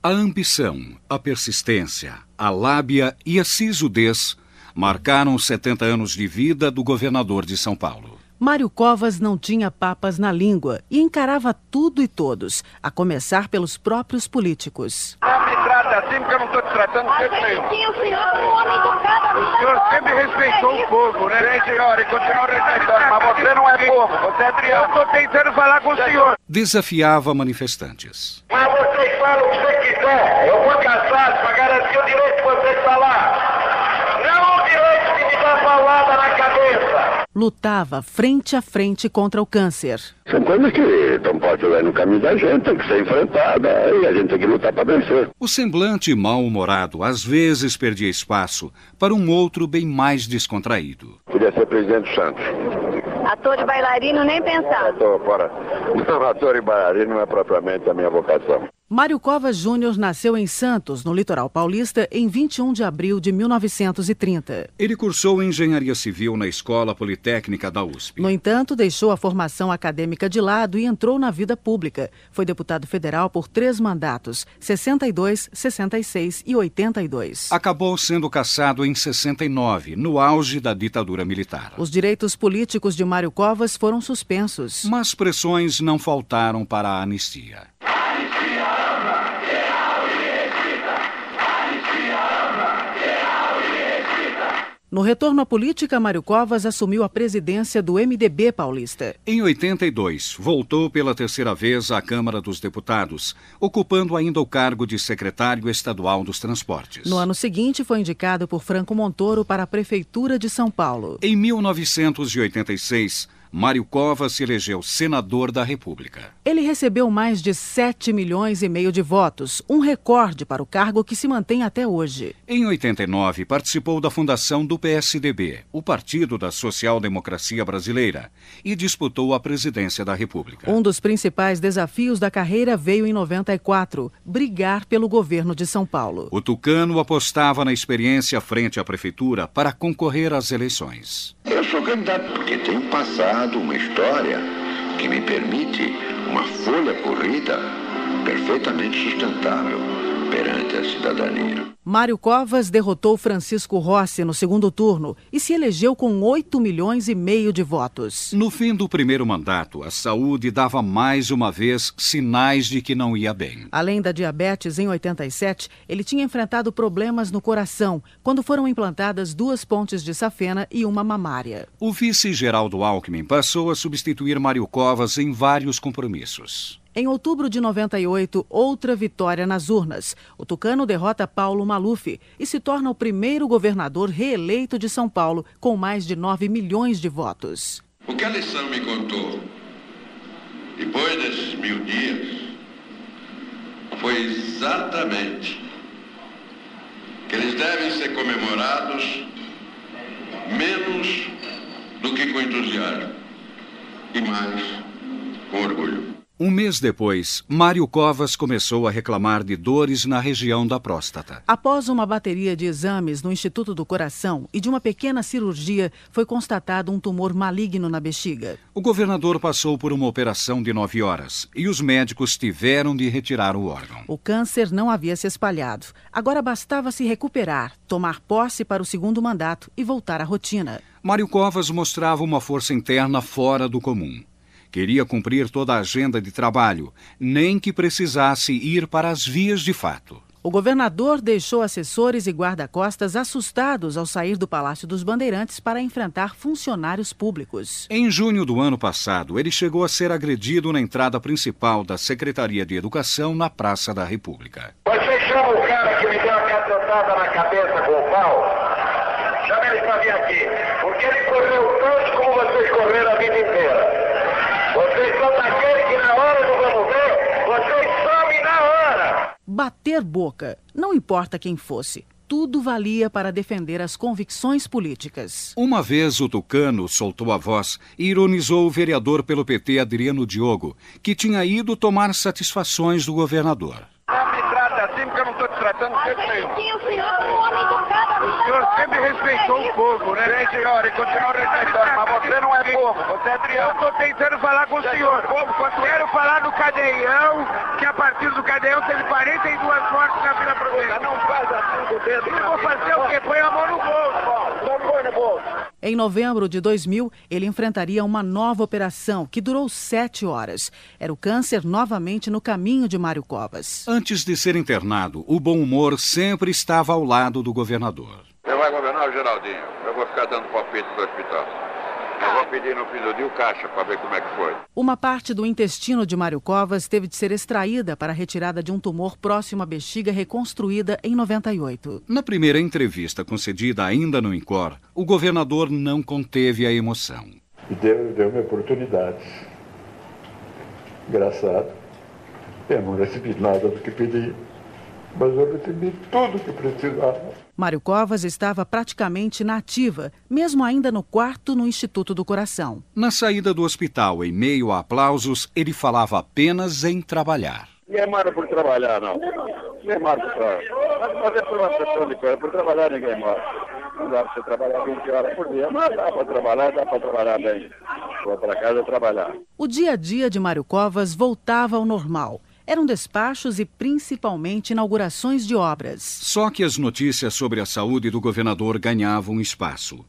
A ambição, a persistência, a lábia e a sisudez marcaram os 70 anos de vida do governador de São Paulo. Mário Covas não tinha papas na língua e encarava tudo e todos, a começar pelos próprios políticos. Não me trata assim porque eu não estou te tratando de jeito nenhum. o senhor é um homem educado. O senhor sempre respeitou o povo, né? Sim, senhor, e continua respeitando. Mas você não é povo, você é triângulo. Eu estou tentando falar com o senhor. Desafiava manifestantes. Mas vocês falam o que você quiser. Eu vou caçar para garantir o direito de vocês falar. Não o direito de me dar paulada na cabeça. Lutava frente a frente contra o câncer. São coisas que não pode olhar no caminho da gente, tem que ser enfrentada e a gente tem que lutar para vencer. O semblante mal-humorado às vezes perdia espaço para um outro bem mais descontraído. Podia ser presidente Santos. Ator e bailarino, nem pensar. Estou fora. Não, ator e bailarino não é propriamente a minha vocação. Mário Covas Júnior nasceu em Santos, no litoral paulista, em 21 de abril de 1930. Ele cursou engenharia civil na Escola Politécnica da USP. No entanto, deixou a formação acadêmica de lado e entrou na vida pública. Foi deputado federal por três mandatos: 62, 66 e 82. Acabou sendo cassado em 69, no auge da ditadura militar. Os direitos políticos de Mário Covas foram suspensos. Mas pressões não faltaram para a anistia. No retorno à política, Mário Covas assumiu a presidência do MDB paulista. Em 82, voltou pela terceira vez à Câmara dos Deputados, ocupando ainda o cargo de secretário estadual dos transportes. No ano seguinte, foi indicado por Franco Montoro para a Prefeitura de São Paulo. Em 1986, Mário Covas se elegeu senador da República. Ele recebeu mais de 7 milhões e meio de votos, um recorde para o cargo que se mantém até hoje. Em 89, participou da fundação do PSDB, o Partido da Social Democracia Brasileira, e disputou a presidência da República. Um dos principais desafios da carreira veio em 94, brigar pelo governo de São Paulo. O tucano apostava na experiência frente à prefeitura para concorrer às eleições. Eu sou candidato porque tenho passado uma história que me permite uma folha corrida perfeitamente sustentável perante a cidadania. Mário Covas derrotou Francisco Rossi no segundo turno e se elegeu com 8 milhões e meio de votos. No fim do primeiro mandato, a saúde dava mais uma vez sinais de que não ia bem. Além da diabetes, em 87, ele tinha enfrentado problemas no coração quando foram implantadas duas pontes de safena e uma mamária. O vice Geraldo Alckmin passou a substituir Mário Covas em vários compromissos. Em outubro de 98, outra vitória nas urnas. O tucano derrota Paulo Maluf e se torna o primeiro governador reeleito de São Paulo, com mais de 9 milhões de votos. O que a lição me contou, depois desses mil dias, foi exatamente que eles devem ser comemorados menos do que com entusiasmo e mais com orgulho. Um mês depois, Mário Covas começou a reclamar de dores na região da próstata. Após uma bateria de exames no Instituto do Coração e de uma pequena cirurgia, foi constatado um tumor maligno na bexiga. O governador passou por uma operação de nove horas e os médicos tiveram de retirar o órgão. O câncer não havia se espalhado. Agora bastava se recuperar, tomar posse para o segundo mandato e voltar à rotina. Mário Covas mostrava uma força interna fora do comum. Queria cumprir toda a agenda de trabalho, nem que precisasse ir para as vias de fato. O governador deixou assessores e guarda-costas assustados ao sair do Palácio dos Bandeirantes para enfrentar funcionários públicos. Em junho do ano passado, ele chegou a ser agredido na entrada principal da Secretaria de Educação na Praça da República. Você chama o cara que me deu a cacetada na cabeça com o pau? Chama ele pra vir aqui. Porque ele correu tanto como vocês correram a vida inteira. Vocês são daquele que na hora do vamos ver, vocês somem na hora. Bater boca, não importa quem fosse. Tudo valia para defender as convicções políticas. Uma vez o tucano soltou a voz e ironizou o vereador pelo PT Adriano Diogo, que tinha ido tomar satisfações do governador. Não me trata assim porque eu não estou te tratando de jeito nenhum. o senhor é um homem educado. O senhor sempre respeitou o povo, né? Sim, senhor, e continua respeitando, mas você não é povo, você é triângulo. Eu estou tentando falar com o senhor. Povo, Quero falar do Cadeião, que a partir do Cadeião teve 42 mortes na Vila Provença. Não faz assim com o dedo. Eu vou fazer o quê? Põe a mão no bolso. Não põe no bolso. Em novembro de 2000, ele enfrentaria uma nova operação que durou sete horas. Era o câncer novamente no caminho de Mário Covas. Antes de ser internado, o bom humor sempre estava ao lado do governador. Você vai governar o Geraldinho. Eu vou ficar dando palpite do hospital. Eu vou pedir no fim do dia o caixa para ver como é que foi. Uma parte do intestino de Mário Covas teve de ser extraída para a retirada de um tumor próximo à bexiga reconstruída em 98. Na primeira entrevista concedida ainda no INCOR, o governador não conteve a emoção. E deu, deu-me oportunidades. Engraçado. Eu não recebi nada do que pedi, mas eu recebi tudo o que precisava. Mário Covas estava praticamente na ativa, mesmo ainda no quarto no Instituto do Coração. Na saída do hospital, em meio a aplausos, ele falava apenas em trabalhar. Ninguém mora por trabalhar, não. Ninguém mora por trabalhar. Mas é por uma questão de coisa. Por trabalhar, ninguém mora. Não dá para você trabalhar 20 horas por dia, mas dá para trabalhar, dá para trabalhar bem. Vou para casa trabalhar. O dia a dia de Mário Covas voltava ao normal. Eram despachos e principalmente inaugurações de obras. Só que as notícias sobre a saúde do governador ganhavam espaço.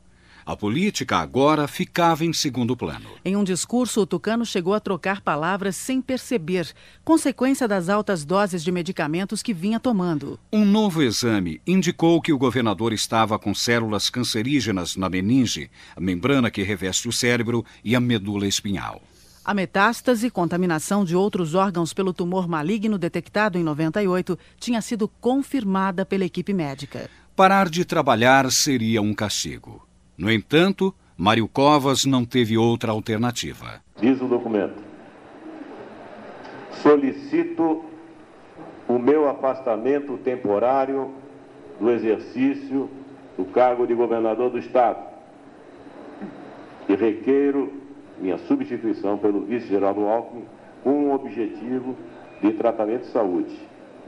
A política agora ficava em segundo plano. Em um discurso, o tucano chegou a trocar palavras sem perceber, consequência das altas doses de medicamentos que vinha tomando. Um novo exame indicou que o governador estava com células cancerígenas na meninge, a membrana que reveste o cérebro e a medula espinhal. A metástase, contaminação de outros órgãos pelo tumor maligno detectado em 98, tinha sido confirmada pela equipe médica. Parar de trabalhar seria um castigo. No entanto, Mário Covas não teve outra alternativa. Diz o documento. Solicito o meu afastamento temporário do exercício do cargo de governador do Estado e requeiro minha substituição pelo vice-geraldo Alckmin com o objetivo de tratamento de saúde.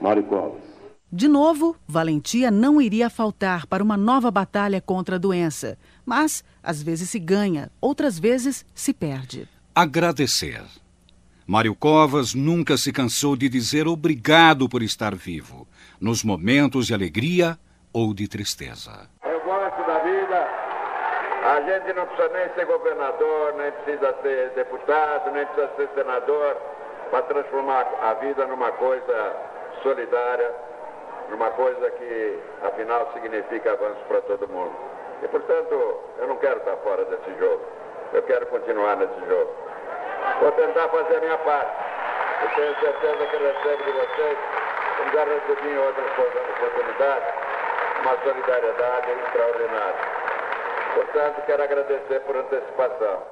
Mário Covas. De novo, valentia não iria faltar para uma nova batalha contra a doença. Mas, às vezes se ganha, outras vezes se perde. Agradecer. Mário Covas nunca se cansou de dizer obrigado por estar vivo, nos momentos de alegria ou de tristeza. Eu gosto da vida. A gente não precisa nem ser governador, nem precisa ser deputado, nem precisa ser senador para transformar a vida numa coisa solidária, numa coisa que, afinal, significa avanço para todo mundo. E, portanto, eu não quero estar fora desse jogo. Eu quero continuar nesse jogo. Vou tentar fazer a minha parte. Eu tenho certeza que recebo de vocês, como já recebi em outras oportunidades, uma solidariedade extraordinária. Portanto, quero agradecer por antecipação.